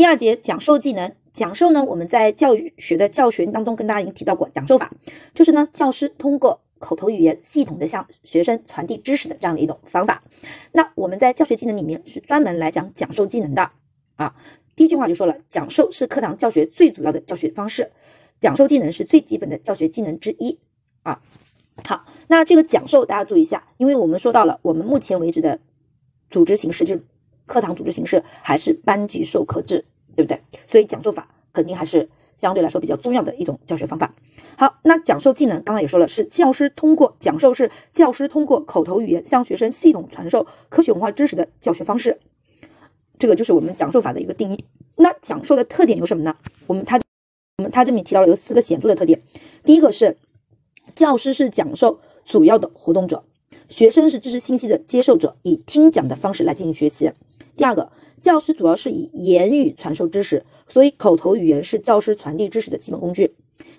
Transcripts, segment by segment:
第二节讲授技能，讲授呢，我们在教育学的教学当中跟大家已经提到过，讲授法就是呢，教师通过口头语言系统的向学生传递知识的这样的一种方法。那我们在教学技能里面是专门来讲讲授技能的啊。第一句话就说了，讲授是课堂教学最主要的教学方式，讲授技能是最基本的教学技能之一啊。好，那这个讲授大家注意一下，因为我们说到了，我们目前为止的组织形式就是课堂组织形式还是班级授课制，对不对？所以讲授法肯定还是相对来说比较重要的一种教学方法。好，那讲授技能刚才也说了，是教师通过讲授是教师通过口头语言向学生系统传授科学文化知识的教学方式。这个就是我们讲授法的一个定义。那讲授的特点有什么呢？我们他我们他这里提到了有四个显著的特点。第一个是教师是讲授主要的活动者，学生是知识信息的接受者，以听讲的方式来进行学习。第二个，教师主要是以言语传授知识，所以口头语言是教师传递知识的基本工具。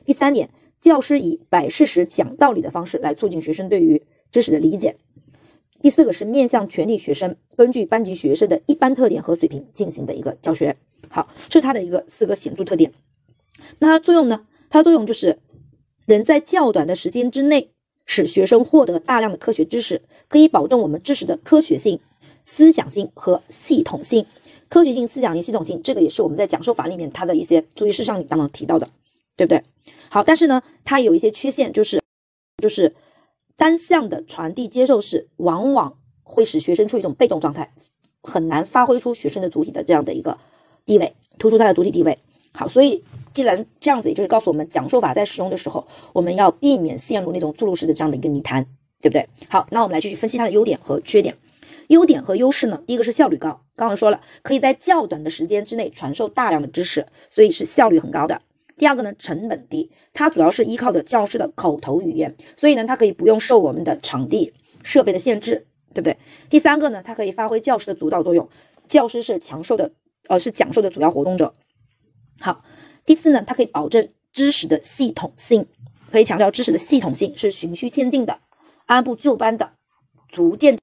第三点，教师以摆事实、讲道理的方式来促进学生对于知识的理解。第四个是面向全体学生，根据班级学生的一般特点和水平进行的一个教学。好，这是它的一个四个显著特点。那它的作用呢？它的作用就是能在较短的时间之内使学生获得大量的科学知识，可以保证我们知识的科学性、思想性和系统性。科学性、思想性、系统性，这个也是我们在讲授法里面它的一些注意事项里当中提到的，对不对？好，但是呢，它有一些缺陷，就是就是。单向的传递接受式往往会使学生处于一种被动状态，很难发挥出学生的主体的这样的一个地位，突出他的主体地位。好，所以既然这样子，也就是告诉我们，讲授法在使用的时候，我们要避免陷入那种注入式的这样的一个泥潭，对不对？好，那我们来继续分析它的优点和缺点。优点和优势呢？第一个是效率高，刚刚说了，可以在较短的时间之内传授大量的知识，所以是效率很高的。第二个呢，成本低，它主要是依靠的教师的口头语言，所以呢，它可以不用受我们的场地设备的限制，对不对？第三个呢，它可以发挥教师的主导作用，教师是讲授的，呃，是讲授的主要活动者。好，第四呢，它可以保证知识的系统性，可以强调知识的系统性是循序渐进的，按部就班的，逐渐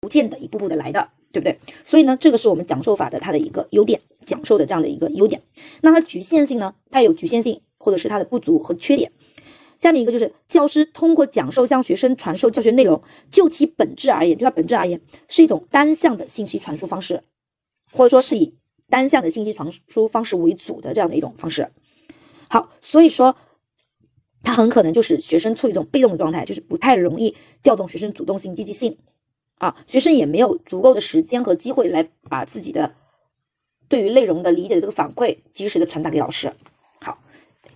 逐渐的一步步的来的。对不对？所以呢，这个是我们讲授法的它的一个优点，讲授的这样的一个优点。那它局限性呢？它有局限性，或者是它的不足和缺点。下面一个就是教师通过讲授向学生传授教学内容，就其本质而言，就它本质而言，是一种单向的信息传输方式，或者说是以单向的信息传输方式为主的这样的一种方式。好，所以说它很可能就是学生处于一种被动的状态，就是不太容易调动学生主动性、积极性。啊，学生也没有足够的时间和机会来把自己的对于内容的理解的这个反馈及时的传达给老师。好，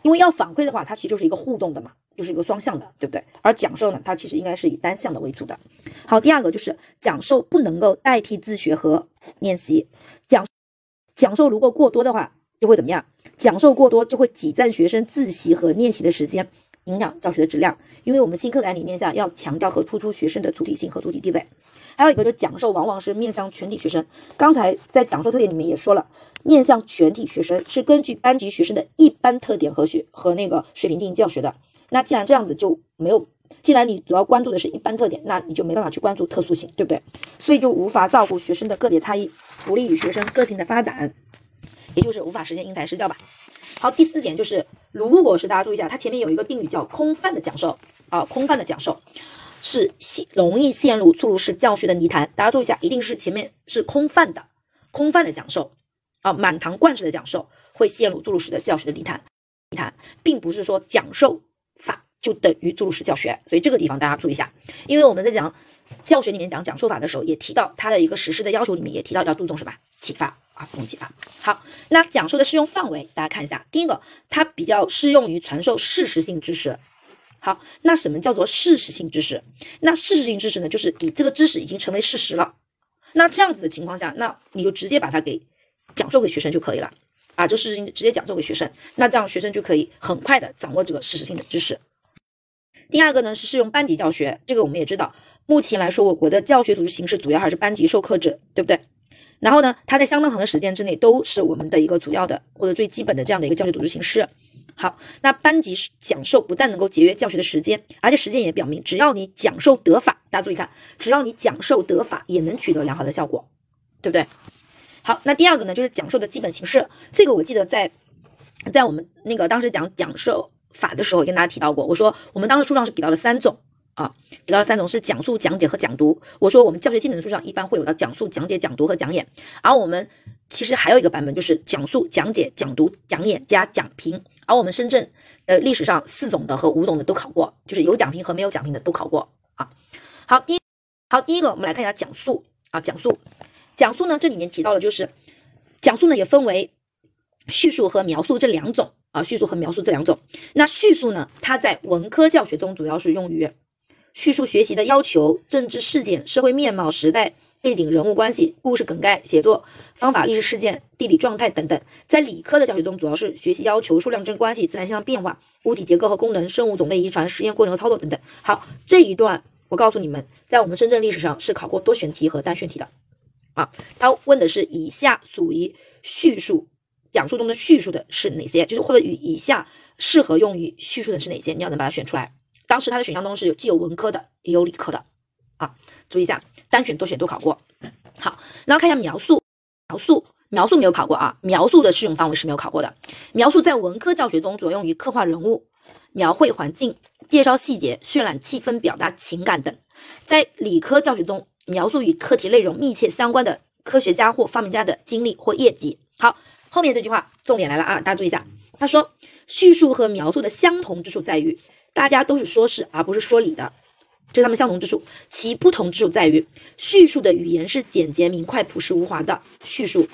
因为要反馈的话，它其实就是一个互动的嘛，就是一个双向的，对不对？而讲授呢，它其实应该是以单向的为主的。好，第二个就是讲授不能够代替自学和练习。讲讲授如果过多的话，就会怎么样？讲授过多就会挤占学生自习和练习的时间，影响教学的质量。因为我们新课改理念下要强调和突出学生的主体性和主体地位。还有一个，就是讲授往往是面向全体学生。刚才在讲授特点里面也说了，面向全体学生是根据班级学生的一般特点和学和那个水平进行教学的。那既然这样子就没有，既然你主要关注的是一般特点，那你就没办法去关注特殊性，对不对？所以就无法照顾学生的个别差异，不利于学生个性的发展，也就是无法实现因材施教吧。好，第四点就是，如果是大家注意一下，它前面有一个定语叫空泛的讲授啊，空泛的讲授。是陷容易陷入注入式教学的泥潭，大家注意一下，一定是前面是空泛的，空泛的讲授啊，满堂灌式的讲授会陷入注入式的教学的泥潭，泥潭，并不是说讲授法就等于注入式教学，所以这个地方大家注意一下，因为我们在讲教学里面讲讲授法的时候，也提到它的一个实施的要求里面也提到要注重什么启发啊，注重启发。好，那讲授的适用范围，大家看一下，第一个，它比较适用于传授事实性知识。好，那什么叫做事实性知识？那事实性知识呢，就是你这个知识已经成为事实了。那这样子的情况下，那你就直接把它给讲授给学生就可以了啊，这事实性直接讲授给学生，那这样学生就可以很快的掌握这个事实性的知识。第二个呢是适用班级教学，这个我们也知道，目前来说我国的教学组织形式主要还是班级授课制，对不对？然后呢，它在相当长的时间之内都是我们的一个主要的或者最基本的这样的一个教学组织形式。好，那班级讲授不但能够节约教学的时间，而且实践也表明，只要你讲授得法，大家注意看，只要你讲授得法，也能取得良好的效果，对不对？好，那第二个呢，就是讲授的基本形式。这个我记得在在我们那个当时讲讲授法的时候，跟大家提到过。我说我们当时书上是给到了三种啊，给到了三种是讲述、讲解和讲读。我说我们教学技能书上一般会有的讲述、讲解、讲读和讲演。而我们其实还有一个版本，就是讲述、讲解、讲读、讲演加讲评。而我们深圳的历史上四种的和五种的都考过，就是有讲评和没有讲评的都考过啊。好，第一好第一个我们来看一下讲述啊，讲述。讲述呢，这里面提到的就是讲述呢，也分为叙述和描述这两种啊，叙述和描述这两种。那叙述呢，它在文科教学中主要是用于叙述学习的要求、政治事件、社会面貌、时代背景、人物关系、故事梗概、写作方法、历史事件、地理状态等等。在理科的教学中，主要是学习要求、数量正关系、自然现象变化、物体结构和功能、生物种类遗传、实验过程和操作等等。好，这一段我告诉你们，在我们深圳历史上是考过多选题和单选题的。啊，他问的是以下属于叙述讲述中的叙述的是哪些？就是或者与以下适合用于叙述的是哪些？你要能把它选出来。当时它的选项中是有既有文科的，也有理科的。啊，注意一下，单选多选都考过。好，然后看一下描述，描述描述没有考过啊，描述的适用范围是没有考过的。描述在文科教学中主要用于刻画人物、描绘环境、介绍细节、渲染气氛、表达情感等。在理科教学中。描述与课题内容密切相关的科学家或发明家的经历或业绩。好，后面这句话重点来了啊，大家注意一下。他说，叙述和描述的相同之处在于，大家都是说事而不是说理的，这是他们相同之处。其不同之处在于，叙述的语言是简洁明快、朴实无华的叙述，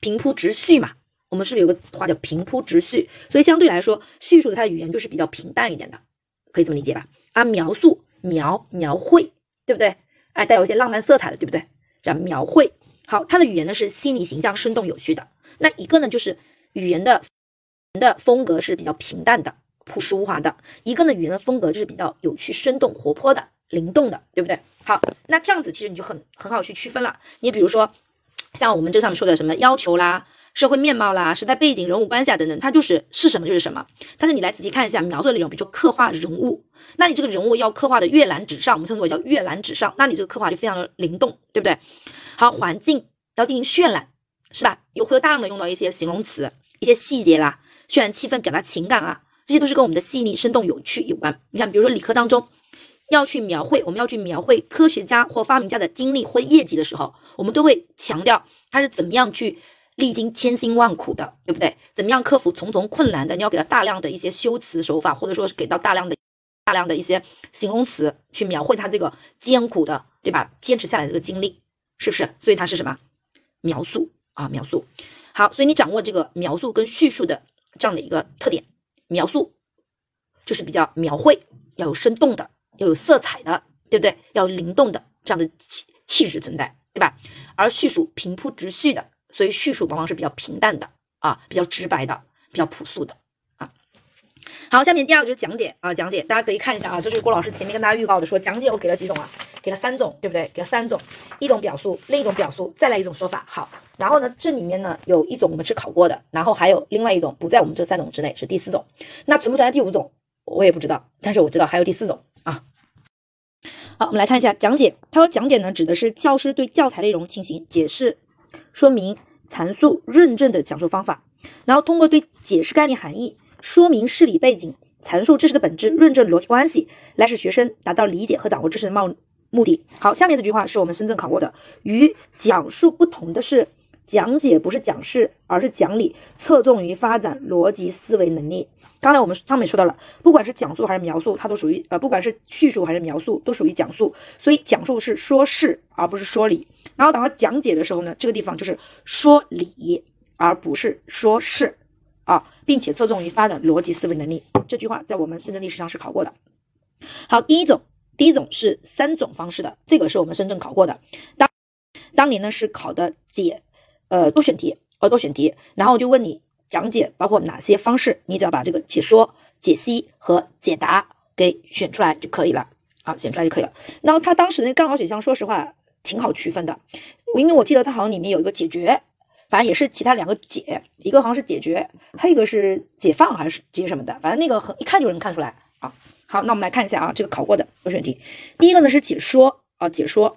平铺直叙嘛。我们是不是有个话叫平铺直叙？所以相对来说，叙述的它的语言就是比较平淡一点的，可以这么理解吧？啊描述描描绘，对不对？哎，带有一些浪漫色彩的，对不对？这样描绘好，它的语言呢是细腻形象、生动有趣的。那一个呢就是语言的的风格是比较平淡的、朴实无华的；一个呢语言的风格就是比较有趣、生动、活泼的、灵动的，对不对？好，那这样子其实你就很很好去区分了。你比如说像我们这上面说的什么要求啦、社会面貌啦、时代背景、人物关系啊等等，它就是是什么就是什么。但是你来仔细看一下描述的内容，比如说刻画人物。那你这个人物要刻画的跃然纸上，我们称之为叫跃然纸上，那你这个刻画就非常的灵动，对不对？好，环境要进行渲染，是吧？有会有大量的用到一些形容词、一些细节啦，渲染气氛、表达情感啊，这些都是跟我们的细腻、生动、有趣有关。你看，比如说理科当中要去描绘，我们要去描绘科学家或发明家的经历或业绩的时候，我们都会强调他是怎么样去历经千辛万苦的，对不对？怎么样克服重重困难的？你要给他大量的一些修辞手法，或者说是给到大量的。大量的一些形容词去描绘他这个艰苦的，对吧？坚持下来这个经历，是不是？所以它是什么？描述啊，描述。好，所以你掌握这个描述跟叙述的这样的一个特点，描述就是比较描绘，要有生动的，要有色彩的，对不对？要有灵动的这样的气气质存在，对吧？而叙述平铺直叙的，所以叙述往往是比较平淡的啊，比较直白的，比较朴素的啊。好，下面第二个就是讲解啊，讲解大家可以看一下啊，这是郭老师前面跟大家预告的，说讲解我给了几种啊，给了三种，对不对？给了三种，一种表述，另一种表述，再来一种说法。好，然后呢，这里面呢有一种我们是考过的，然后还有另外一种不在我们这三种之内，是第四种。那存不存在第五种，我也不知道，但是我知道还有第四种啊。好，我们来看一下讲解。他说讲解呢指的是教师对教材内容进行解释、说明、阐述、论证的讲述方法，然后通过对解释概念含义。说明事理背景，阐述知识的本质，论证逻辑关系，来使学生达到理解和掌握知识的目目的。好，下面这句话是我们深圳考过的。与讲述不同的是，讲解不是讲事，而是讲理，侧重于发展逻辑思维能力。刚才我们上面说到了，不管是讲述还是描述，它都属于呃，不管是叙述还是描述，都属于讲述。所以讲述是说事，而不是说理。然后等到讲解的时候呢，这个地方就是说理，而不是说事。啊，并且侧重于发展逻辑思维能力，这句话在我们深圳历史上是考过的。好，第一种，第一种是三种方式的，这个是我们深圳考过的。当当年呢是考的解，呃多选题，呃多选题，然后就问你讲解包括哪些方式，你只要把这个解说、解析和解答给选出来就可以了。啊，选出来就可以了。然后他当时那刚好选项，说实话挺好区分的，因为我记得他好像里面有一个解决。反正也是其他两个解，一个好像是解决，还有一个是解放还是解什么的，反正那个很一看就能看出来。好，那我们来看一下啊，这个考过的多选题，第一个呢是解说啊，解说。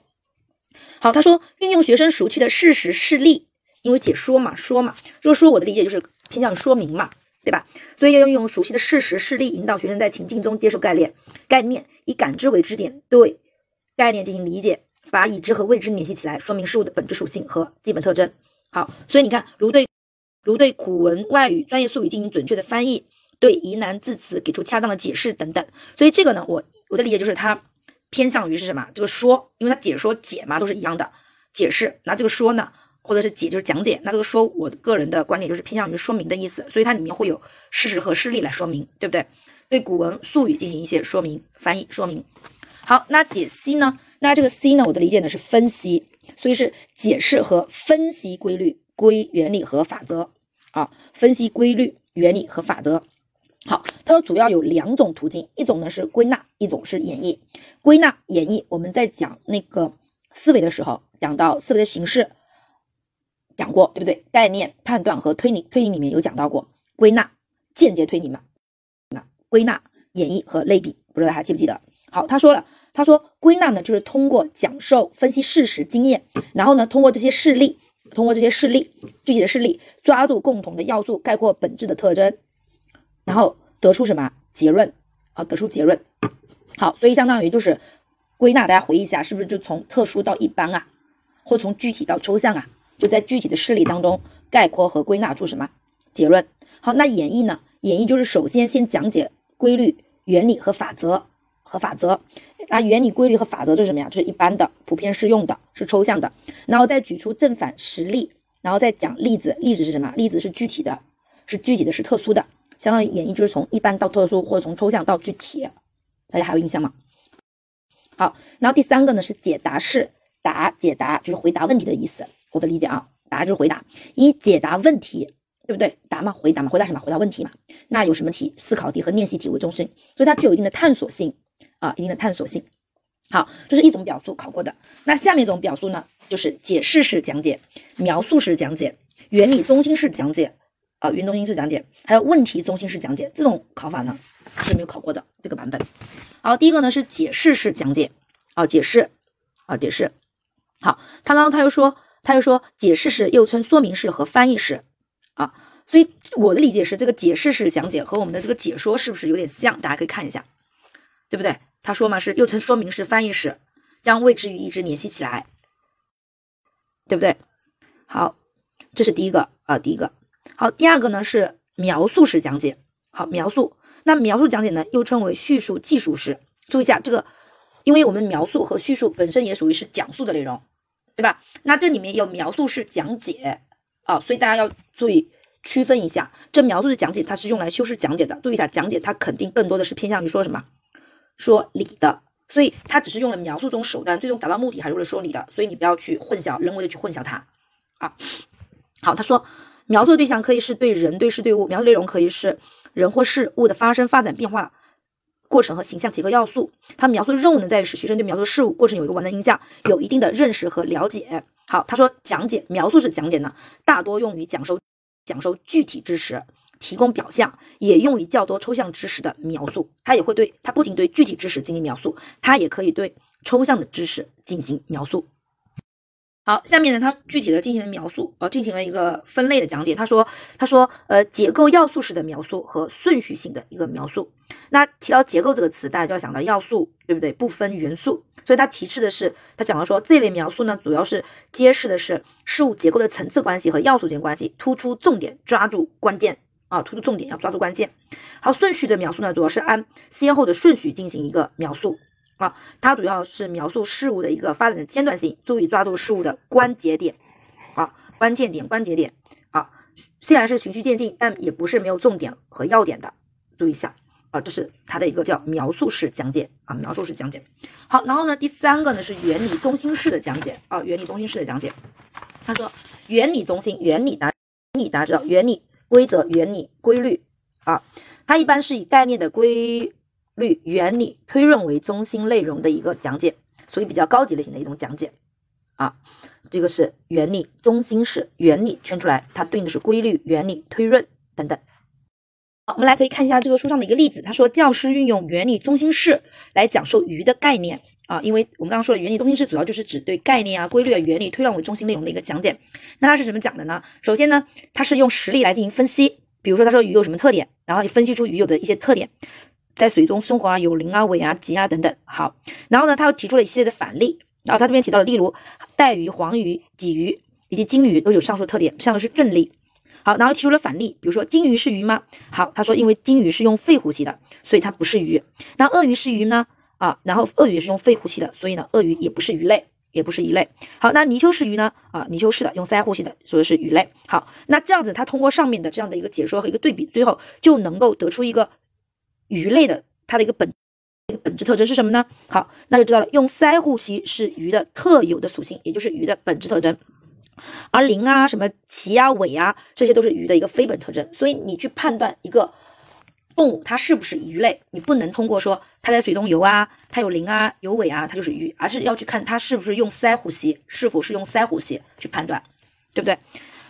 好，他说运用学生熟悉的事实事例，因为解说嘛，说嘛，若说我的理解就是偏向于说明嘛，对吧？所以要用熟悉的事实事例，引导学生在情境中接受概念，概念以感知为支点，对概念进行理解，把已知和未知联系起来，说明事物的本质属性和基本特征。好，所以你看，如对如对古文外语专业术语进行准确的翻译，对疑难字词给出恰当的解释等等。所以这个呢，我我的理解就是它偏向于是什么？这个说，因为它解说解嘛都是一样的解释，那这个说呢？或者是解就是讲解，那这个说我个人的观点就是偏向于说明的意思，所以它里面会有事实和事例来说明，对不对？对古文术语进行一些说明、翻译、说明。好，那解析呢？那这个 C 呢？我的理解呢是分析，所以是解释和分析规律、规原理和法则啊，分析规律、原理和法则。好，它说主要有两种途径，一种呢是归纳，一种是演绎。归纳、演绎，我们在讲那个思维的时候，讲到思维的形式。讲过对不对？概念判断和推理，推理里面有讲到过归纳、间接推理嘛？那归纳、演绎和类比，不知道大家记不记得？好，他说了，他说归纳呢，就是通过讲授、分析事实、经验，然后呢，通过这些事例，通过这些事例，具体的事例，抓住共同的要素，概括本质的特征，然后得出什么结论啊？得出结论。好，所以相当于就是归纳，大家回忆一下，是不是就从特殊到一般啊，或从具体到抽象啊？就在具体的事例当中概括和归纳出什么结论？好，那演绎呢？演绎就是首先先讲解规律、原理和法则和法则。那原理、规律和法则是什么呀？这是一般的、普遍适用的，是抽象的。然后再举出正反实例，然后再讲例子。例子是什么？例子是具体的，是具体的，是特殊的。相当于演绎就是从一般到特殊，或者从抽象到具体。大家还有印象吗？好，然后第三个呢是解答式答，解答就是回答问题的意思。我的理解啊，答就是回答，以解答问题，对不对？答嘛，回答嘛，回答什么？回答问题嘛。那有什么题？思考题和练习题为中心，所以它具有一定的探索性啊，一定的探索性。好，这是一种表述考过的。那下面一种表述呢，就是解释式讲解、描述式讲解、原理中心式讲解啊，原中心式讲解，还有问题中心式讲解。这种考法呢是没有考过的这个版本。好，第一个呢是解释式讲解啊，解释啊，解释。好，他刚刚他又说。他又说，解释式又称说明式和翻译式，啊，所以我的理解是，这个解释式讲解和我们的这个解说是不是有点像？大家可以看一下，对不对？他说嘛，是又称说明式、翻译式，将未知与已知联系起来，对不对？好，这是第一个啊，第一个。好，第二个呢是描述式讲解。好，描述，那描述讲解呢又称为叙述技术式。注意一下这个，因为我们描述和叙述本身也属于是讲述的内容。对吧？那这里面有描述式讲解啊，所以大家要注意区分一下，这描述式讲解它是用来修饰讲解的。注意一下，讲解它肯定更多的是偏向于说什么，说理的，所以它只是用了描述这种手段，最终达到目的还是为了说理的，所以你不要去混淆，人为的去混淆它啊。好，他说描述的对象可以是对人、对事、对物，描述内容可以是人或事物的发生、发展、变化。过程和形象几个要素，它描述的任务呢，在于使学生对描述的事物过程有一个完整印象，有一定的认识和了解。好，他说讲解描述式讲解呢，大多用于讲授讲授具体知识，提供表象，也用于较多抽象知识的描述。它也会对它不仅对具体知识进行描述，它也可以对抽象的知识进行描述。好，下面呢，他具体的进行了描述，呃，进行了一个分类的讲解。他说，他说，呃，结构要素式的描述和顺序性的一个描述。那提到结构这个词，大家就要想到要素，对不对？不分元素。所以他提示的是，他讲到说，这类描述呢，主要是揭示的是事物结构的层次关系和要素间关系，突出重点，抓住关键啊，突出重点，要抓住关键。好，顺序的描述呢，主要是按先后的顺序进行一个描述。啊，它主要是描述事物的一个发展的阶段性，注意抓住事物的关节点，啊，关键点、关节点，啊，虽然是循序渐进，但也不是没有重点和要点的，注意一下，啊，这是它的一个叫描述式讲解，啊，描述式讲解。好，然后呢，第三个呢是原理中心式的讲解，啊，原理中心式的讲解。他说，原理中心，原理大，原理大家知道，原理规则、原理规律，啊，它一般是以概念的规。律原理推论为中心内容的一个讲解，属于比较高级类型的一种讲解啊。这个是原理中心式，原理圈出来，它对应的是规律、原理、推论等等。好，我们来可以看一下这个书上的一个例子，他说教师运用原理中心式来讲授鱼的概念啊，因为我们刚刚说了，原理中心式主要就是指对概念啊、规律啊、原理、推论为中心内容的一个讲解。那它是怎么讲的呢？首先呢，它是用实例来进行分析，比如说他说鱼有什么特点，然后你分析出鱼有的一些特点，在水中生活啊，有鳞啊、尾啊、鳍啊等等。好，然后呢，他又提出了一系列的反例，然后他这边提到了，例如带鱼、黄鱼、鲫鱼以及金鱼都有上述特点，上的是正例。好，然后提出了反例，比如说金鱼是鱼吗？好，他说因为金鱼是用肺呼吸的，所以它不是鱼。那鳄鱼是鱼呢？啊，然后鳄鱼是用肺呼吸的，所以呢，鳄鱼也不是鱼类，也不是鱼类。好，那泥鳅是鱼呢？啊，泥鳅是的，用鳃呼吸的，所以是鱼类。好，那这样子，他通过上面的这样的一个解说和一个对比，最后就能够得出一个鱼类的它的一个本一个本质特征是什么呢？好，那就知道了，用鳃呼吸是鱼的特有的属性，也就是鱼的本质特征。而鳞啊、什么鳍啊、尾啊，这些都是鱼的一个非本特征。所以你去判断一个。动物它是不是鱼类？你不能通过说它在水中游啊，它有鳞啊，有尾啊，它就是鱼，而是要去看它是不是用鳃呼吸，是否是用鳃呼吸去判断，对不对？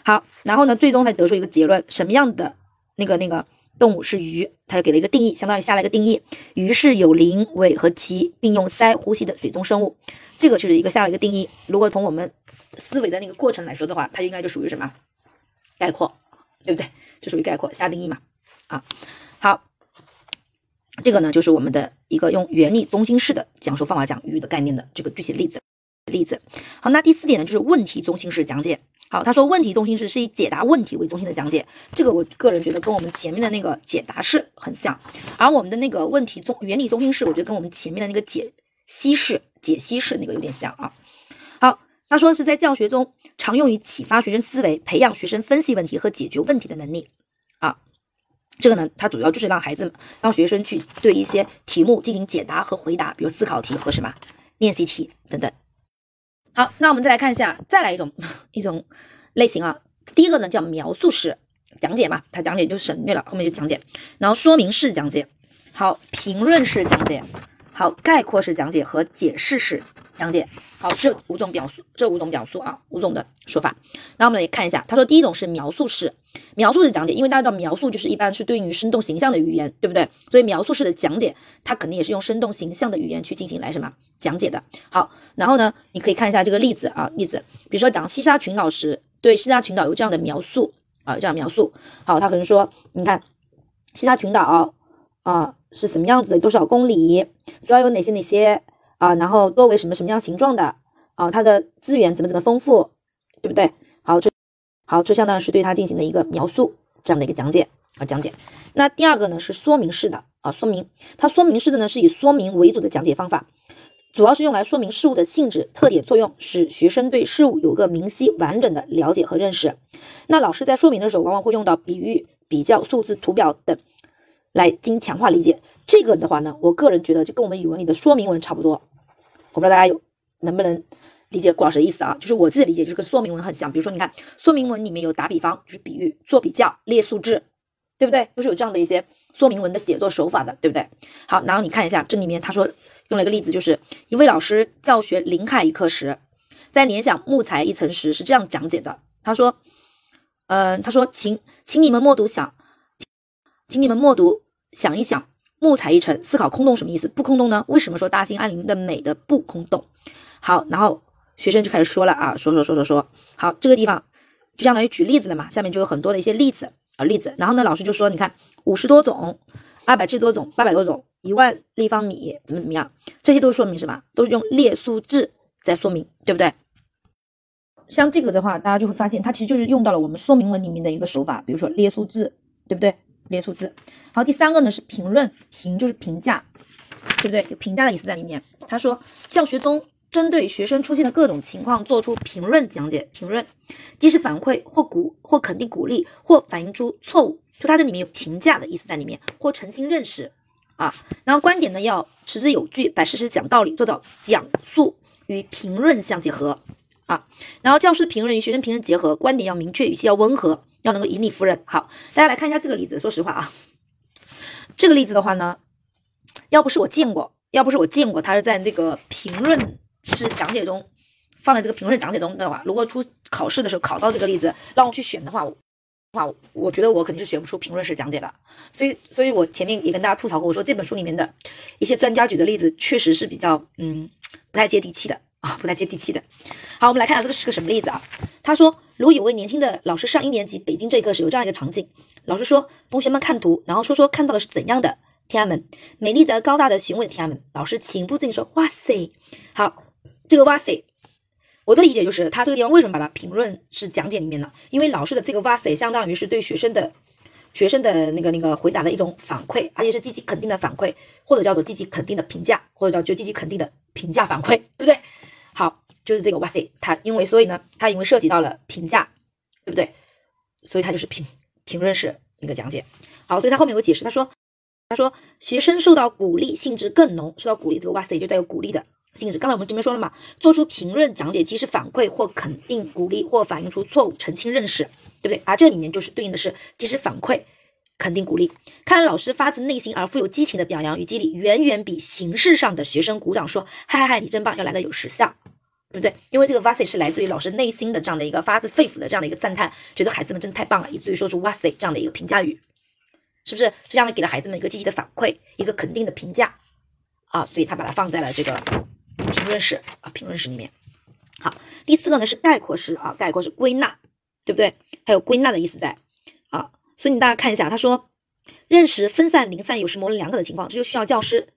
好，然后呢，最终才得出一个结论，什么样的那个那个动物是鱼？它又给了一个定义，相当于下了一个定义，鱼是有鳞、尾和鳍，并用鳃呼吸的水中生物。这个就是一个下了一个定义。如果从我们思维的那个过程来说的话，它应该就属于什么？概括，对不对？就属于概括下定义嘛，啊。好，这个呢就是我们的一个用原理中心式的讲述方法讲鱼的概念的这个具体例子。例子。好，那第四点呢就是问题中心式讲解。好，他说问题中心式是以解答问题为中心的讲解。这个我个人觉得跟我们前面的那个解答式很像，而我们的那个问题中原理中心式，我觉得跟我们前面的那个解析式解析式那个有点像啊。好，他说是在教学中常用于启发学生思维，培养学生分析问题和解决问题的能力啊。这个呢，它主要就是让孩子、让学生去对一些题目进行解答和回答，比如思考题和什么练习题等等。好，那我们再来看一下，再来一种一种类型啊。第一个呢叫描述式讲解嘛，它讲解就省略了，后面就讲解。然后说明式讲解，好，评论式讲解，好，概括式讲解和解释式。讲解好这五种表述，这五种表述啊，五种的说法。那我们来看一下，他说第一种是描述式，描述式讲解，因为大家知道描述就是一般是对应于生动形象的语言，对不对？所以描述式的讲解，它肯定也是用生动形象的语言去进行来什么讲解的。好，然后呢，你可以看一下这个例子啊，例子，比如说讲西沙群岛时，对西沙群岛有这样的描述啊，这样描述。好，他可能说，你看西沙群岛啊是什么样子的，多少公里，主要有哪些哪些。啊，然后多为什么什么样形状的啊？它的资源怎么怎么丰富，对不对？好，这好，这相当于是对它进行的一个描述，这样的一个讲解啊讲解。那第二个呢是说明式的啊，说明它说明式的呢是以说明为主的讲解方法，主要是用来说明事物的性质、特点、作用，使学生对事物有个明晰完整的了解和认识。那老师在说明的时候，往往会用到比喻、比较、数字、图表等来经强化理解。这个的话呢，我个人觉得就跟我们语文里的说明文差不多。我不知道大家有能不能理解顾老师的意思啊？就是我自己理解，就是跟说明文很像。比如说，你看说明文里面有打比方，就是比喻、做比较、列数字，对不对？都是有这样的一些说明文的写作手法的，对不对？好，然后你看一下这里面，他说用了一个例子，就是一位老师教学林海一课时，在联想木材一层时是这样讲解的。他说，嗯，他说，请请你们默读想，请你们默读想一想。木材一层，思考空洞什么意思？不空洞呢？为什么说大兴安岭的美的不空洞？好，然后学生就开始说了啊，说说说说说。好，这个地方就相当于举例子了嘛，下面就有很多的一些例子啊例子。然后呢，老师就说，你看五十多种，二百七十多种，八百多种，一万立方米怎么怎么样？这些都是说明什么？都是用列数字在说明，对不对？像这个的话，大家就会发现，它其实就是用到了我们说明文里面的一个手法，比如说列数字，对不对？列数字，好，第三个呢是评论，评就是评价，对不对？有评价的意思在里面。他说，教学中针对学生出现的各种情况做出评论讲解，评论既是反馈或鼓或肯定鼓励，或反映出错误，就它这里面有评价的意思在里面，或澄清认识啊。然后观点呢要持之有据，把事实讲道理，做到讲述与评论相结合啊。然后教师评论与学生评论结合，观点要明确，语气要温和。要能够引领夫人。好，大家来看一下这个例子。说实话啊，这个例子的话呢，要不是我见过，要不是我见过，他是在那个评论式讲解中放在这个评论讲解中的话，如果出考试的时候考到这个例子，让我去选的话，话，我觉得我肯定是选不出评论式讲解的。所以，所以我前面也跟大家吐槽过，我说这本书里面的一些专家举的例子确实是比较嗯不太接地气的啊，不太接地气的。好，我们来看下这个是个什么例子啊？他说，如果有位年轻的老师上一年级北京这一课时有这样一个场景，老师说，同学们看图，然后说说看到的是怎样的天安门，美丽的、高大的、雄伟的天安门。老师情不自禁说，哇塞，好，这个哇塞。我的理解就是，他这个地方为什么把它评论是讲解里面呢？因为老师的这个哇塞，相当于是对学生的学生的那个那个回答的一种反馈，而且是积极肯定的反馈，或者叫做积极肯定的评价，或者叫就积极肯定的评价反馈，对不对？就是这个哇塞，他因为所以呢，他因为涉及到了评价，对不对？所以他就是评评论式一个讲解。好，所以他后面有解释，他说他说学生受到鼓励性质更浓，受到鼓励这个哇塞就带有鼓励的。性质，刚才我们这边说了嘛，做出评论讲解即是反馈或肯定、鼓励或反映出错误、澄清认识，对不对？而这里面就是对应的是即时反馈、肯定、鼓励。看来老师发自内心而富有激情的表扬与激励，远远比形式上的学生鼓掌说“嗨嗨嗨，你真棒”要来的有实效，对不对？因为这个哇塞是来自于老师内心的这样的一个发自肺腑的这样的一个赞叹，觉得孩子们真的太棒了，以至于说出哇塞这样的一个评价语，是不是？这样的给了孩子们一个积极的反馈，一个肯定的评价啊，所以他把它放在了这个。评论室啊，评论室里面，好，第四个呢是概括式啊，概括是归纳，对不对？还有归纳的意思在啊，所以你大家看一下，他说认识分散、零散、有时模棱两可的情况，这就需要教师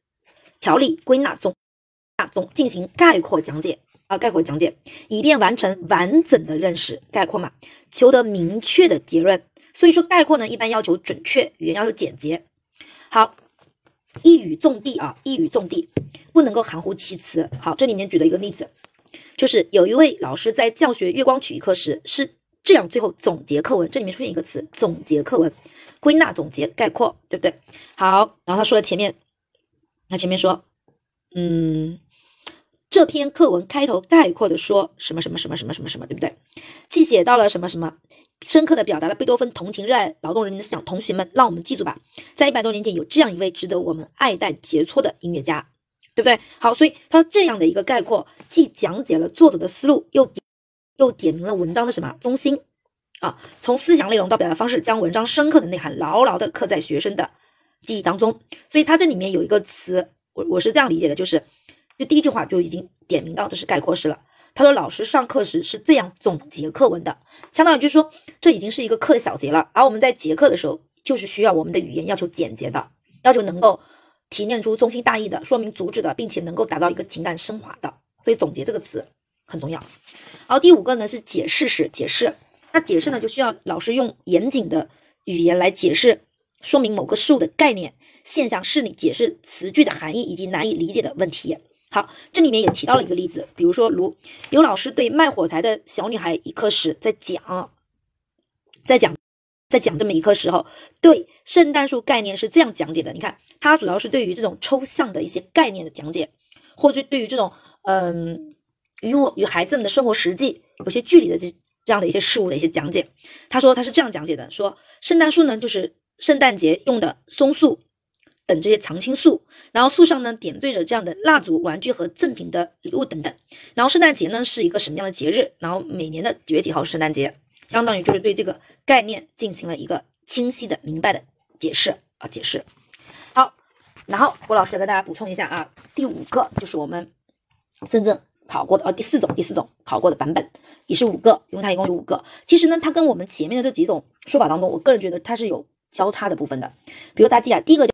条理归纳总啊总进行概括讲解啊，概括讲解，以便完成完整的认识概括嘛，求得明确的结论。所以说概括呢，一般要求准确，语言要求简洁。好。一语中的啊，一语中的，不能够含糊其辞。好，这里面举的一个例子，就是有一位老师在教学月光曲艺课时是这样最后总结课文。这里面出现一个词，总结课文，归纳、总结、概括，对不对？好，然后他说了前面，他前面说，嗯，这篇课文开头概括的说什么什么什么什么什么什么，对不对？既写到了什么什么。深刻的表达了贝多芬同情热爱劳动人民的思想。同学们，让我们记住吧，在一百多年前有这样一位值得我们爱戴杰出的音乐家，对不对？好，所以他这样的一个概括，既讲解了作者的思路，又又点明了文章的什么中心啊？从思想内容到表达方式，将文章深刻的内涵牢牢的刻在学生的记忆当中。所以它这里面有一个词，我我是这样理解的，就是就第一句话就已经点明到的是概括式了。他说：“老师上课时是这样总结课文的，相当于就是说，这已经是一个课的小节了。而我们在结课的时候，就是需要我们的语言要求简洁的，要求能够提炼出中心大意的，说明主旨的，并且能够达到一个情感升华的。所以总结这个词很重要。然后第五个呢是解释式解释，那解释呢就需要老师用严谨的语言来解释，说明某个事物的概念、现象、事例，解释词句的含义以及难以理解的问题。”好，这里面也提到了一个例子，比如说，如有老师对卖火柴的小女孩一课时，在讲，在讲，在讲这么一课时候，对圣诞树概念是这样讲解的。你看，它主要是对于这种抽象的一些概念的讲解，或者对于这种嗯，与我与孩子们的生活实际有些距离的这这样的一些事物的一些讲解。他说他是这样讲解的，说圣诞树呢，就是圣诞节用的松树。等这些常青树，然后树上呢点缀着这样的蜡烛、玩具和赠品的礼物等等。然后圣诞节呢是一个什么样的节日？然后每年的几月几号是圣诞节？相当于就是对这个概念进行了一个清晰的、明白的解释啊，解释。好，然后郭老师跟大家补充一下啊，第五个就是我们深圳考过的，呃，第四种，第四种考过的版本也是五个，因为它一共有五个。其实呢，它跟我们前面的这几种说法当中，我个人觉得它是有交叉的部分的。比如大家记啊，第一个。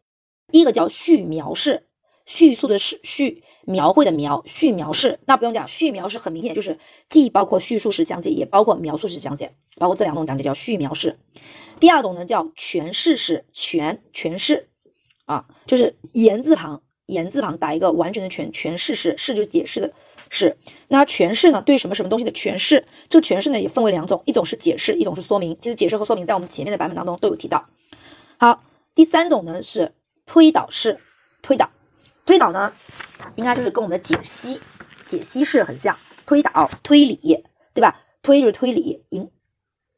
第一个叫叙描式，叙述的是叙描绘的描，叙描式那不用讲，叙描式很明显就是既包括叙述式讲解，也包括描述式讲解，包括这两种讲解叫叙描式。第二种呢叫诠释式，诠诠释啊，就是言字旁，言字旁打一个完全的全，诠释式，释就是解释的释。那诠释呢，对什么什么东西的诠释，这个诠释呢也分为两种，一种是解释，一种是说明。其实解释和说明在我们前面的版本当中都有提到。好，第三种呢是。推导式推导，推导呢，应该就是跟我们的解析解析式很像。推导推理，对吧？推就是推理，引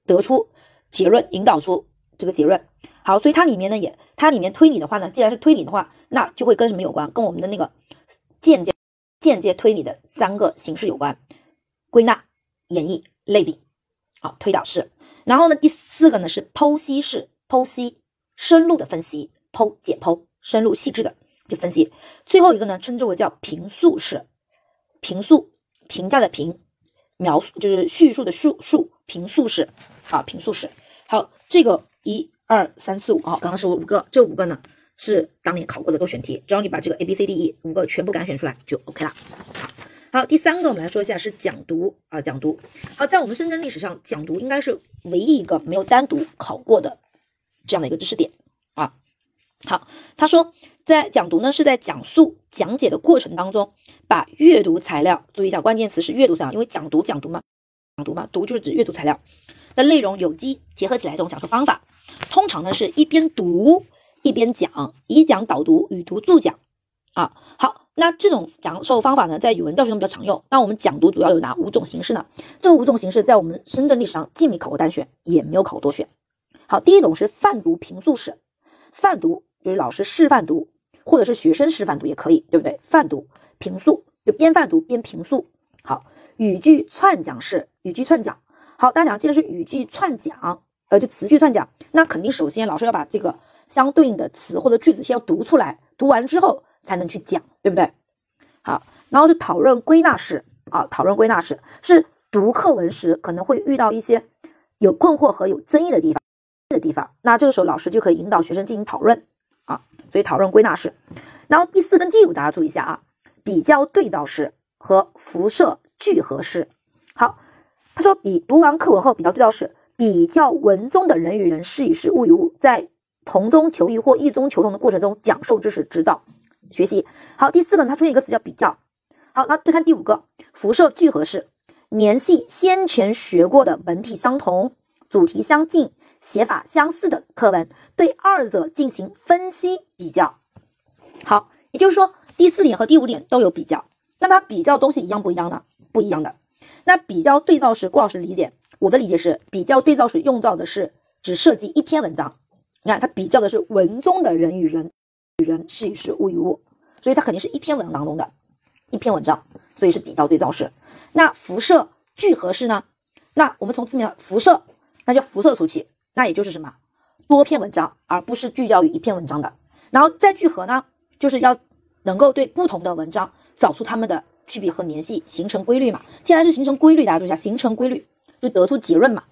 得出结论，引导出这个结论。好，所以它里面呢也，它里面推理的话呢，既然是推理的话，那就会跟什么有关？跟我们的那个间接间接推理的三个形式有关：归纳、演绎、类比。好，推导式。然后呢，第四个呢是剖析式，剖析深入的分析，剖解剖深入细致的去分析。最后一个呢，称之为叫评述式，评述评价的评，描述就是叙述的述述，评述式啊，评述式。好，这个一二三四五啊，刚刚是五个，这五个呢是当年考过的多选题，只要你把这个 A B C D E 五个全部敢选出来就 OK 了。好，第三个我们来说一下是讲读啊，讲读。好，在我们深圳历史上，讲读应该是唯一一个没有单独考过的这样的一个知识点。好，他说在讲读呢是在讲述讲解的过程当中，把阅读材料，注意一下关键词是阅读材料，因为讲读讲读嘛，讲读嘛，读就是指阅读材料那内容有机结合起来这种讲述方法，通常呢是一边读一边讲，以讲导读，语读助讲啊。好。那这种讲授方法呢，在语文教学中比较常用。那我们讲读主要有哪五种形式呢？这五种形式在我们深圳历史上既没考过单选，也没有考过多选。好，第一种是泛读评述式，泛读就是老师示范读，或者是学生示范读也可以，对不对？泛读评述就边泛读边评述。好，语句串讲式，语句串讲。好，大家想记得是语句串讲，呃，就词句串讲。那肯定首先老师要把这个相对应的词或者句子先要读出来，读完之后。才能去讲，对不对？好，然后是讨论归纳式啊，讨论归纳式是读课文时可能会遇到一些有困惑和有争议的地方的地方，那这个时候老师就可以引导学生进行讨论啊，所以讨论归纳式。然后第四跟第五大家注意一下啊，比较对照式和辐射聚合式。好，他说比读完课文后比较对照式，比较文中的人与人、事与事、物与物，在同中求异或异中求同的过程中讲授知识、指导。学习好，第四个呢，它出现一个词叫比较。好，那再看第五个，辐射聚合式，联系先前学过的本体相同、主题相近、写法相似的课文，对二者进行分析比较。好，也就是说第四点和第五点都有比较，那它比较东西一样不一样呢？不一样的。那比较对照式，郭老师理解，我的理解是，比较对照式用到的是只涉及一篇文章。你看，它比较的是文中的人与人。与人事与事物与物，所以它肯定是一篇文章当中的一篇文章，所以是比较对照式。那辐射聚合式呢？那我们从字面辐射，那就辐射出去，那也就是什么多篇文章，而不是聚焦于一篇文章的。然后再聚合呢，就是要能够对不同的文章找出它们的区别和联系，形成规律嘛。既然是形成规律，大家注意一下，形成规律就得出结论嘛。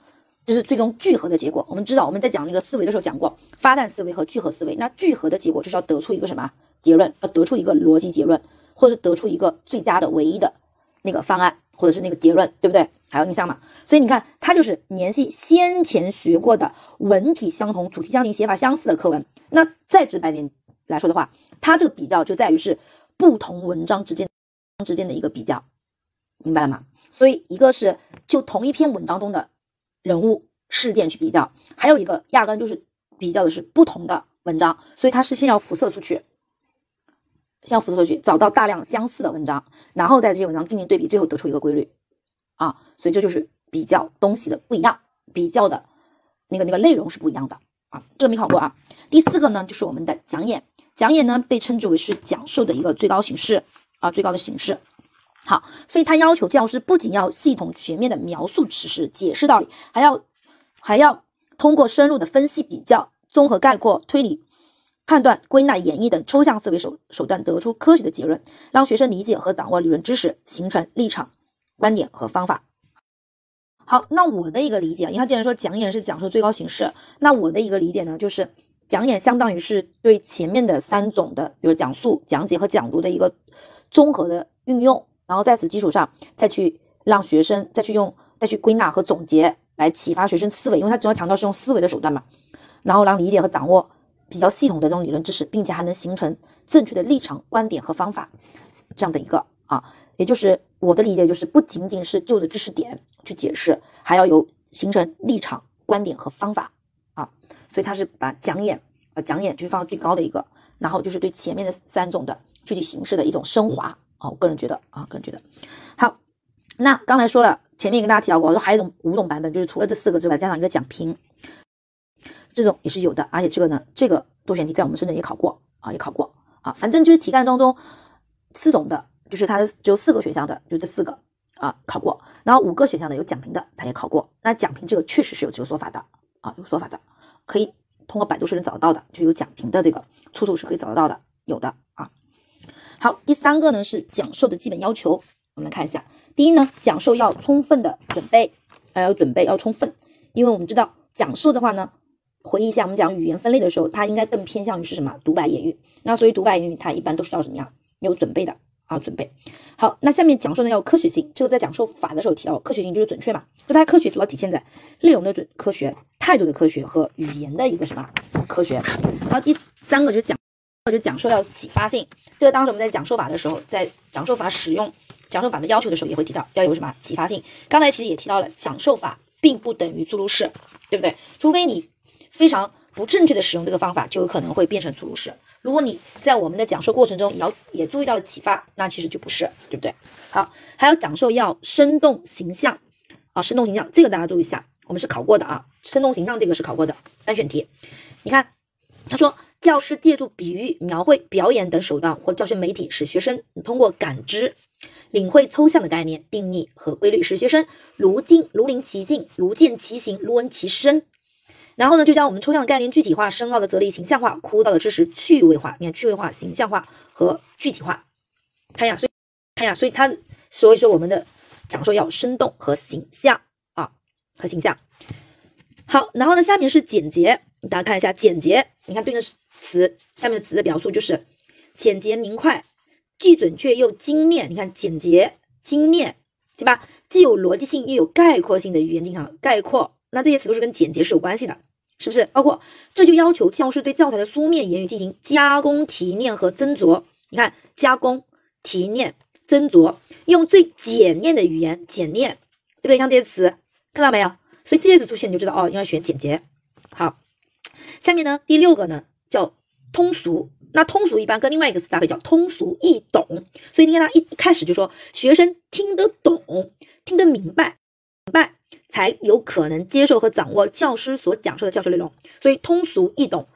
就是最终聚合的结果。我们知道，我们在讲那个思维的时候讲过发散思维和聚合思维。那聚合的结果就是要得出一个什么结论？要得出一个逻辑结论，或者得出一个最佳的、唯一的那个方案，或者是那个结论，对不对？还有印象吗？所以你看，它就是联系先前学过的文体相同、主题相近、写法相似的课文。那再直白点来说的话，它这个比较就在于是不同文章之间之间的一个比较，明白了吗？所以一个是就同一篇文章中的。人物事件去比较，还有一个压根就是比较的是不同的文章，所以它是先要辐射出去，先要辐射出去，找到大量相似的文章，然后在这些文章进行对比，最后得出一个规律啊，所以这就是比较东西的不一样，比较的那个那个内容是不一样的啊，这个没考过啊。第四个呢，就是我们的讲演，讲演呢被称之为是讲授的一个最高形式啊，最高的形式。好，所以他要求教师不仅要系统全面的描述知识、解释道理，还要还要通过深入的分析、比较、综合概括、推理、判断、归纳、演绎等抽象思维手手段，得出科学的结论，让学生理解和掌握理论知识，形成立场、观点和方法。好，那我的一个理解，你看，既然说讲演是讲述最高形式，那我的一个理解呢，就是讲演相当于是对前面的三种的，比如讲述、讲解和讲读的一个综合的运用。然后在此基础上，再去让学生再去用再去归纳和总结，来启发学生思维，因为他主要强调是用思维的手段嘛。然后让理解和掌握比较系统的这种理论知识，并且还能形成正确的立场、观点和方法，这样的一个啊，也就是我的理解就是不仅仅是就着知识点去解释，还要有形成立场、观点和方法啊。所以他是把讲演啊讲演就是放到最高的一个，然后就是对前面的三种的具体形式的一种升华。啊，我个人觉得啊，个人觉得好。那刚才说了，前面跟大家提到过，我说还有一种五种版本，就是除了这四个之外，加上一个讲评，这种也是有的。而且这个呢，这个多选题在我们深圳也考过啊，也考过啊。反正就是题干当中四种的，就是它的只有四个选项的，就这四个啊考过，然后五个选项的有讲评的，他也考过。那讲评这个确实是有这个说法的啊，有说法的，可以通过百度是能找得到的，就有讲评的这个出处是可以找得到的，有的啊。好，第三个呢是讲授的基本要求，我们来看一下。第一呢，讲授要充分的准备，呃，要准备要充分，因为我们知道讲授的话呢，回忆一下我们讲语言分类的时候，它应该更偏向于是什么独白言语，那所以独白言语它一般都是要怎么样有准备的。啊，准备好。那下面讲授呢要有科学性，这个在讲授法的时候提到，科学性就是准确嘛。就它科学主要体现在内容的准科学、态度的科学和语言的一个什么科学。然后第三个就是讲，就讲授要启发性。这个当时我们在讲授法的时候，在讲授法使用讲授法的要求的时候，也会提到要有什么启发性。刚才其实也提到了，讲授法并不等于注入式，对不对？除非你非常不正确的使用这个方法，就有可能会变成注入式。如果你在我们的讲授过程中也要也注意到了启发，那其实就不是，对不对？好，还有讲授要生动形象啊，生动形象这个大家注意一下，我们是考过的啊，生动形象这个是考过的单选题。你看，他说教师借助比喻、描绘、表演等手段或教学媒体，使学生通过感知领会抽象的概念、定义和规律，使学生如镜如临其境、如见其形、如闻其声。然后呢，就将我们抽象的概念具体化，深奥的哲理形象化，枯燥的知识趣味化。你看，趣味化、形象化和具体化，看呀，所以看呀，所以它所以说我们的讲授要生动和形象啊，和形象。好，然后呢，下面是简洁，大家看一下简洁，你看对应的词，下面的词的表述就是简洁明快，既准确又精炼。你看简洁、精炼，对吧？既有逻辑性又有概括性的语言，经常概括，那这些词都是跟简洁是有关系的。是不是包括这就要求教师对教材的书面言语进行加工提炼和斟酌？你看，加工提炼斟酌，用最简练的语言简练，对不对？像这些词，看到没有？所以这些词出现你就知道哦，应该选简洁。好，下面呢，第六个呢叫通俗。那通俗一般跟另外一个词搭配叫通俗易懂。所以你看他一一开始就说学生听得懂，听得明白，明白。才有可能接受和掌握教师所讲授的教学内容，所以通俗易懂。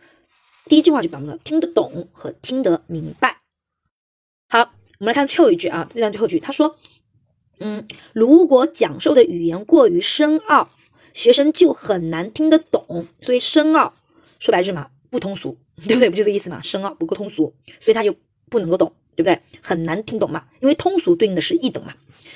第一句话就表明了听得懂和听得明白。好，我们来看最后一句啊，这段最后一句，他说，嗯，如果讲授的语言过于深奥，学生就很难听得懂。所以深奥说白了嘛，不通俗，对不对？不就这意思嘛？深奥不够通俗，所以他就不能够懂，对不对？很难听懂嘛，因为通俗对应的是易懂嘛。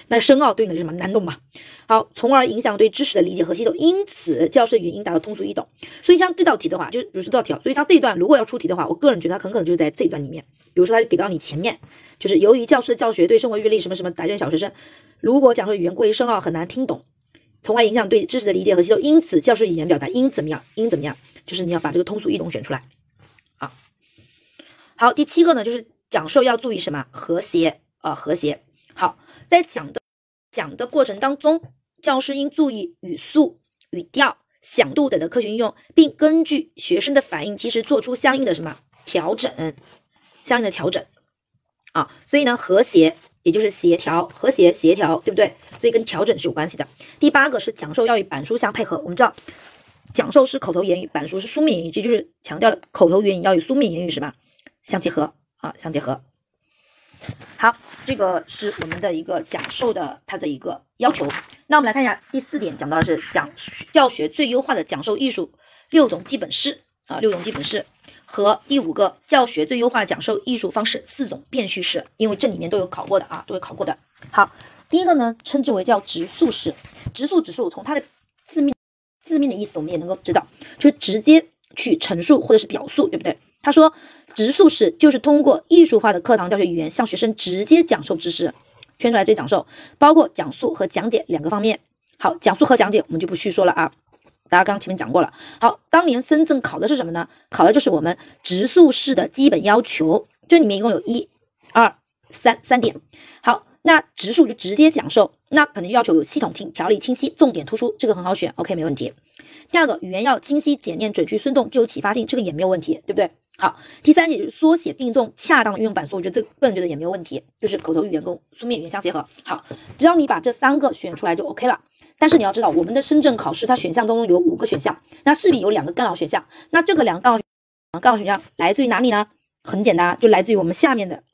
那深奥对应的是什么？难懂嘛？好，从而影响对知识的理解和吸收。因此，教师语音达到通俗易懂。所以像这道题的话，就比如说这道题啊，所以像这一段如果要出题的话，我个人觉得它很可能就是在这一段里面。比如说，它给到你前面，就是由于教师的教学对生活阅历什么什么，答卷小学生如果讲说语言过于深奥，很难听懂，从而影响对知识的理解和吸收。因此，教师语言表达应怎么样？应怎么样？就是你要把这个通俗易懂选出来。啊，好，第七个呢，就是讲授要注意什么？和谐啊，和谐。好。在讲的讲的过程当中，教师应注意语速、语调、响度等的科学运用，并根据学生的反应及时做出相应的什么调整，相应的调整啊。所以呢，和谐也就是协调，和谐协调，对不对？所以跟调整是有关系的。第八个是讲授要与板书相配合。我们知道，讲授是口头言语，板书是书面言语，这就是强调了口头言语要与书面言语什么相结合啊，相结合。好，这个是我们的一个讲授的它的一个要求。那我们来看一下第四点，讲到的是讲教学最优化的讲授艺术六种基本式啊，六种基本式和第五个教学最优化讲授艺术方式四种变序式，因为这里面都有考过的啊，都有考过的。好，第一个呢，称之为叫直述式，直述直述，从它的字面字面的意思，我们也能够知道，就是直接去陈述或者是表述，对不对？他说，直述式就是通过艺术化的课堂教学语言向学生直接讲授知识，圈出来这讲授，包括讲述和讲解两个方面。好，讲述和讲解我们就不叙说了啊，大家刚前面讲过了。好，当年深圳考的是什么呢？考的就是我们直述式的基本要求，这里面一共有一、二、三三点。好，那直述就直接讲授，那肯定要求有系统性、条理清晰、重点突出，这个很好选，OK 没问题。第二个，语言要清晰、简练、准确、生动，具有启发性，这个也没有问题，对不对？好，第三点就是缩写并重，恰当的运用板书，我觉得这个人觉得也没有问题，就是口头语言跟书面语言相结合。好，只要你把这三个选出来就 OK 了。但是你要知道，我们的深圳考试它选项当中有五个选项，那势必有两个干扰选项。那这个两个干扰干扰选项来自于哪里呢？很简单，就来自于我们下面的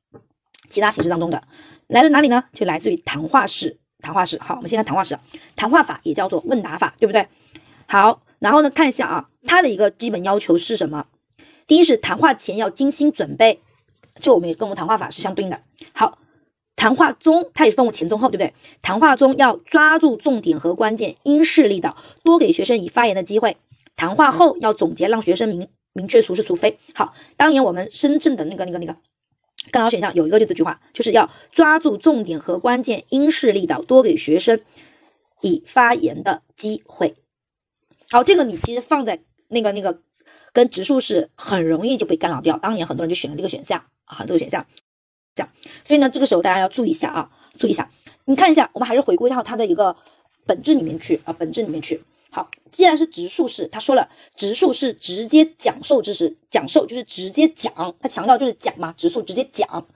其他形式当中的，来自哪里呢？就来自于谈话式。谈话式。好，我们先看谈话式，谈话法也叫做问答法，对不对？好，然后呢，看一下啊，它的一个基本要求是什么？第一是谈话前要精心准备，这我们也跟我们谈话法是相对应的。好，谈话中它也是分为前中后，对不对？谈话中要抓住重点和关键，因势利导，多给学生以发言的机会。谈话后要总结，让学生明明确孰是孰非。好，当年我们深圳的那个那个那个。干扰选项有一个就这句话，就是要抓住重点和关键，因势利导，多给学生以发言的机会。好，这个你其实放在那个那个跟植树是很容易就被干扰掉。当年很多人就选了这个选项啊，这个选项这样。所以呢，这个时候大家要注意一下啊，注意一下。你看一下，我们还是回归到它的一个本质里面去啊，本质里面去。好，既然是直述式，他说了，直述是直接讲授知识，讲授就是直接讲，他强调就是讲嘛，直述直接讲，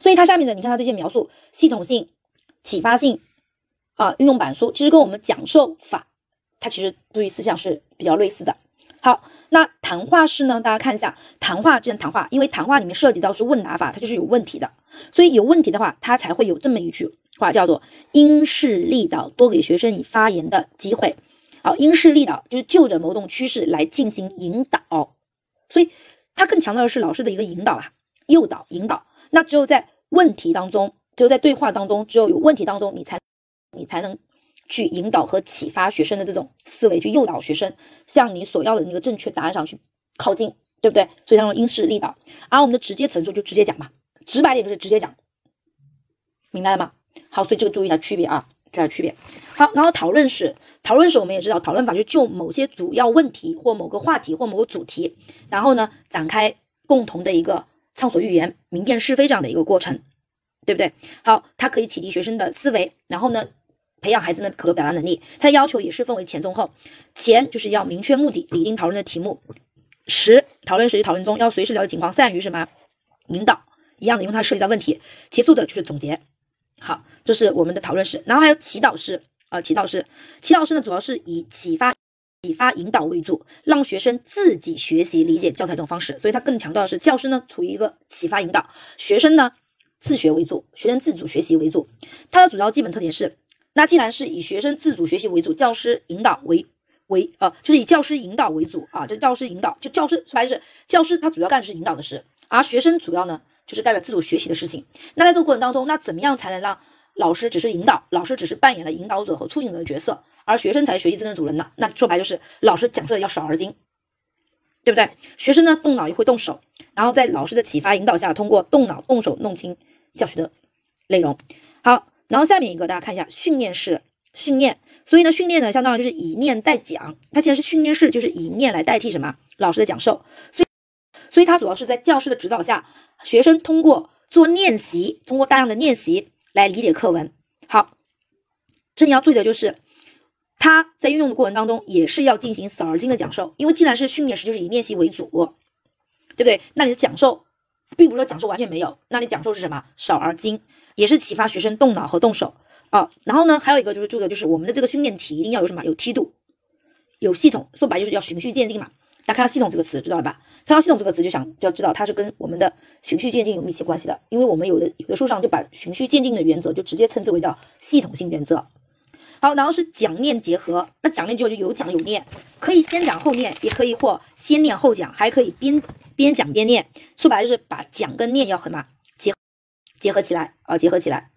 所以它下面的你看它这些描述，系统性、启发性啊，运用板书，其实跟我们讲授法，它其实注意思想是比较类似的。好，那谈话式呢？大家看一下，谈话这样谈话，因为谈话里面涉及到是问答法，它就是有问题的，所以有问题的话，它才会有这么一句话，叫做因势利导，多给学生以发言的机会。好，因势利导就是就着某种趋势来进行引导，所以他更强调的是老师的一个引导啊，诱导、引导。那只有在问题当中，只有在对话当中，只有有问题当中，你才你才能去引导和启发学生的这种思维，去诱导学生向你所要的那个正确答案上去靠近，对不对？所以他说因势利导。而我们的直接陈述就直接讲嘛，直白点就是直接讲，明白了吗？好，所以这个注意一下区别啊。这样区别好，然后讨论式，讨论式我们也知道，讨论法就就某些主要问题或某个话题或某个主题，然后呢展开共同的一个畅所欲言、明辨是非这样的一个过程，对不对？好，它可以启迪学生的思维，然后呢培养孩子的口头表达能力。它的要求也是分为前中后，前就是要明确目的，拟定讨论的题目；十讨论时与讨论中要随时了解情况，善于什么引导一样的，因为它涉及到问题。其次的就是总结。好，这是我们的讨论式，然后还有祈祷式啊，祈祷式，祈祷式呢主要是以启发、启发引导为主，让学生自己学习理解教材这种方式，所以它更强调的是教师呢处于一个启发引导，学生呢自学为主，学生自主学习为主。它的主要基本特点是，那既然是以学生自主学习为主，教师引导为为呃，就是以教师引导为主啊，这教师引导，就教师说白就是教师他主要干的是引导的事，而学生主要呢。就是干了自主学习的事情。那在这个过程当中，那怎么样才能让老师只是引导，老师只是扮演了引导者和促进者的角色，而学生才是学习真正的主人呢？那说白就是老师讲课要少而精，对不对？学生呢动脑也会动手，然后在老师的启发引导下，通过动脑动手弄清教学的内容。然后下面一个大家看一下训练式训练。所以呢，训练呢相当于就是以念代讲，它既然是训练式，就是以念来代替什么老师的讲授。所以，所以它主要是在教师的指导下。学生通过做练习，通过大量的练习来理解课文。好，这里要注意的就是，他在运用的过程当中也是要进行少而精的讲授，因为既然是训练时，就是以练习为主，对不对？那你的讲授，并不是说讲授完全没有，那你讲授是什么？少而精，也是启发学生动脑和动手啊。然后呢，还有一个就是注意的就是我们的这个训练题一定要有什么？有梯度，有系统，说白就是要循序渐进嘛。大家看到“系统”这个词，知道了吧？看到“系统”这个词，就想就要知道它是跟我们的循序渐进有密切关系的。因为我们有的有的书上就把循序渐进的原则就直接称之为叫系统性原则。好，然后是讲练结合，那讲练就就有讲有练，可以先讲后练，也可以或先练后讲，还可以边边讲边练。说白就是把讲跟练要什么结合起来啊，结合起来。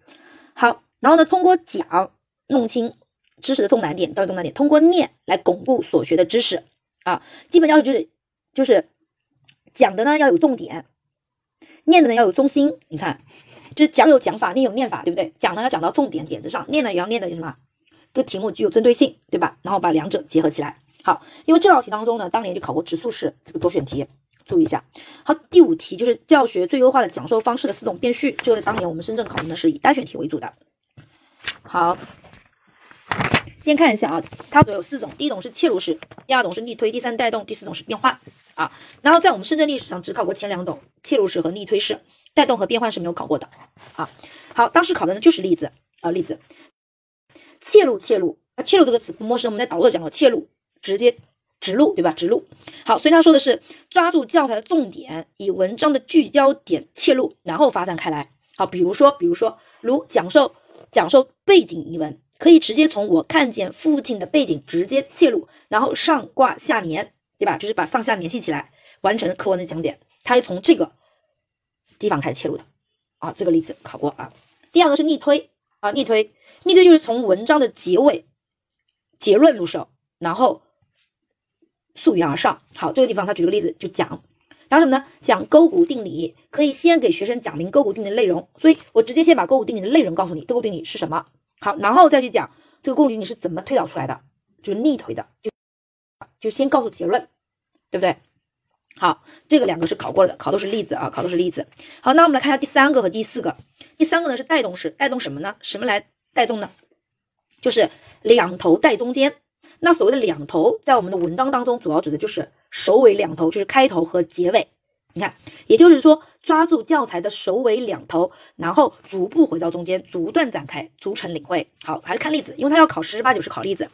好，然后呢，通过讲弄清知识的重难点，教育重难点，通过念来巩固所学的知识。啊，基本要求就是，就是讲的呢要有重点，念的呢要有中心。你看，就是讲有讲法，念有念法，对不对？讲呢要讲到重点点子上，念呢也要念的什么？这题目具有针对性，对吧？然后把两者结合起来。好，因为这道题当中呢，当年就考过直述式这个多选题，注意一下。好，第五题就是教学最优化的讲授方式的四种变序，这个当年我们深圳考的呢是以单选题为主的。好。先看一下啊，它主要有四种，第一种是切入式，第二种是逆推，第三带动，第四种是变换啊。然后在我们深圳历史上只考过前两种，切入式和逆推式，带动和变换是没有考过的啊。好，当时考的呢就是例子啊，例子，切入切入啊，切入这个词不陌生，我们在导论讲过，切入直接直入对吧？直入。好，所以他说的是抓住教材的重点，以文章的聚焦点切入，然后发散开来。好，比如说比如说如讲授讲授背景一文，可以直接从我看见父亲的背景直接切入，然后上挂下联，对吧？就是把上下联系起来，完成课文的讲解。他是从这个地方开始切入的啊，这个例子考过啊。第二个是逆推啊，逆推，逆推就是从文章的结尾、结论入手，然后溯源而上。好，这个地方他举个例子就讲。讲什么呢？讲勾股定理，可以先给学生讲明勾股定理的内容，所以我直接先把勾股定理的内容告诉你，勾股定理是什么。好，然后再去讲这个勾股定理是怎么推导出来的，就是逆推的，就就先告诉结论，对不对？好，这个两个是考过了的，考的是例子啊，考的是例子。好，那我们来看一下第三个和第四个。第三个呢是带动式，带动什么呢？什么来带动呢？就是两头带中间。那所谓的两头，在我们的文章当中，主要指的就是首尾两头，就是开头和结尾。你看，也就是说，抓住教材的首尾两头，然后逐步回到中间，逐段展开，逐层领会。好，还是看例子，因为他要考十之八九是考例子。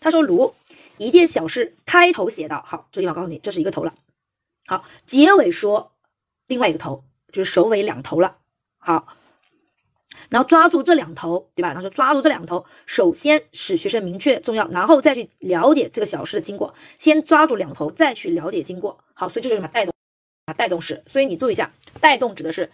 他说，如一件小事，开头写道，好，这地方告诉你，这是一个头了。好，结尾说另外一个头，就是首尾两头了。好。然后抓住这两头，对吧？他说抓住这两头，首先使学生明确重要，然后再去了解这个小事的经过。先抓住两头，再去了解经过。好，所以这是什么带动啊？带动式。所以你注意一下，带动指的是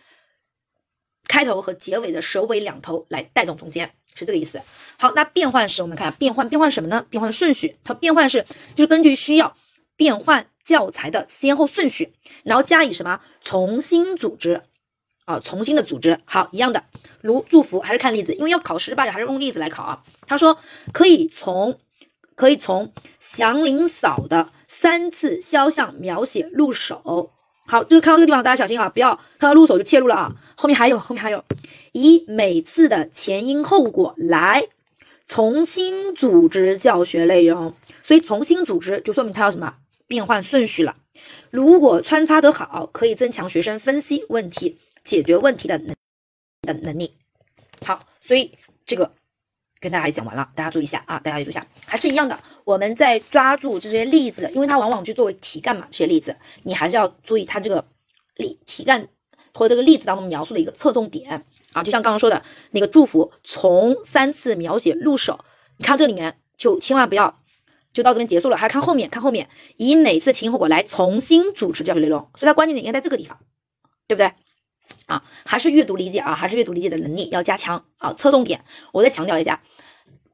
开头和结尾的首尾两头来带动中间，是这个意思。好，那变换式，我们看变换，变换什么呢？变换的顺序，它变换是就是根据需要变换教材的先后顺序，然后加以什么重新组织。啊，重新的组织好一样的，如祝福还是看例子，因为要考十之八九还是用例子来考啊。他说可以从可以从祥林嫂的三次肖像描写入手。好，就是看到这个地方，大家小心啊，不要看到入手就切入了啊。后面还有，后面还有，以每次的前因后果来重新组织教学内容。所以重新组织就说明他要什么变换顺序了。如果穿插得好，可以增强学生分析问题。解决问题的能的能力，好，所以这个跟大家讲完了，大家注意一下啊，大家注意一下，还是一样的，我们在抓住这些例子，因为它往往就作为题干嘛，这些例子你还是要注意它这个例题干或者这个例子当中描述的一个侧重点啊，就像刚刚说的那个祝福，从三次描写入手，你看这里面就千万不要就到这边结束了，还看后面，看后面，以每次前因后果来重新组织教学内容，所以它关键点应该在这个地方，对不对？啊，还是阅读理解啊，还是阅读理解的能力要加强啊。侧重点，我再强调一下，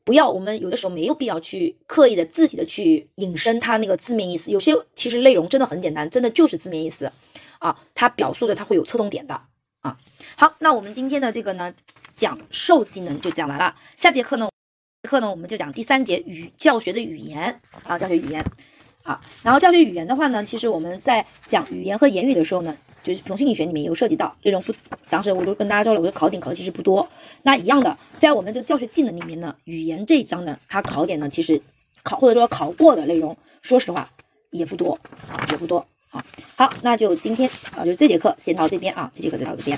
不要我们有的时候没有必要去刻意的自己的去引申它那个字面意思，有些其实内容真的很简单，真的就是字面意思啊，它表述的它会有侧重点的啊。好，那我们今天的这个呢，讲授技能就讲完了，下节课呢，课呢我们就讲第三节语教学的语言啊，教学语言啊，然后教学语言的话呢，其实我们在讲语言和言语的时候呢。就是从心理学里面有涉及到内容不，当时我都跟大家说了，我说考点考的其实不多。那一样的，在我们这个教学技能里面呢，语言这一章呢，它考点呢其实考或者说考过的内容，说实话也不多，也不多啊。好，那就今天啊，就这节课先到这边啊，这节课就到这边。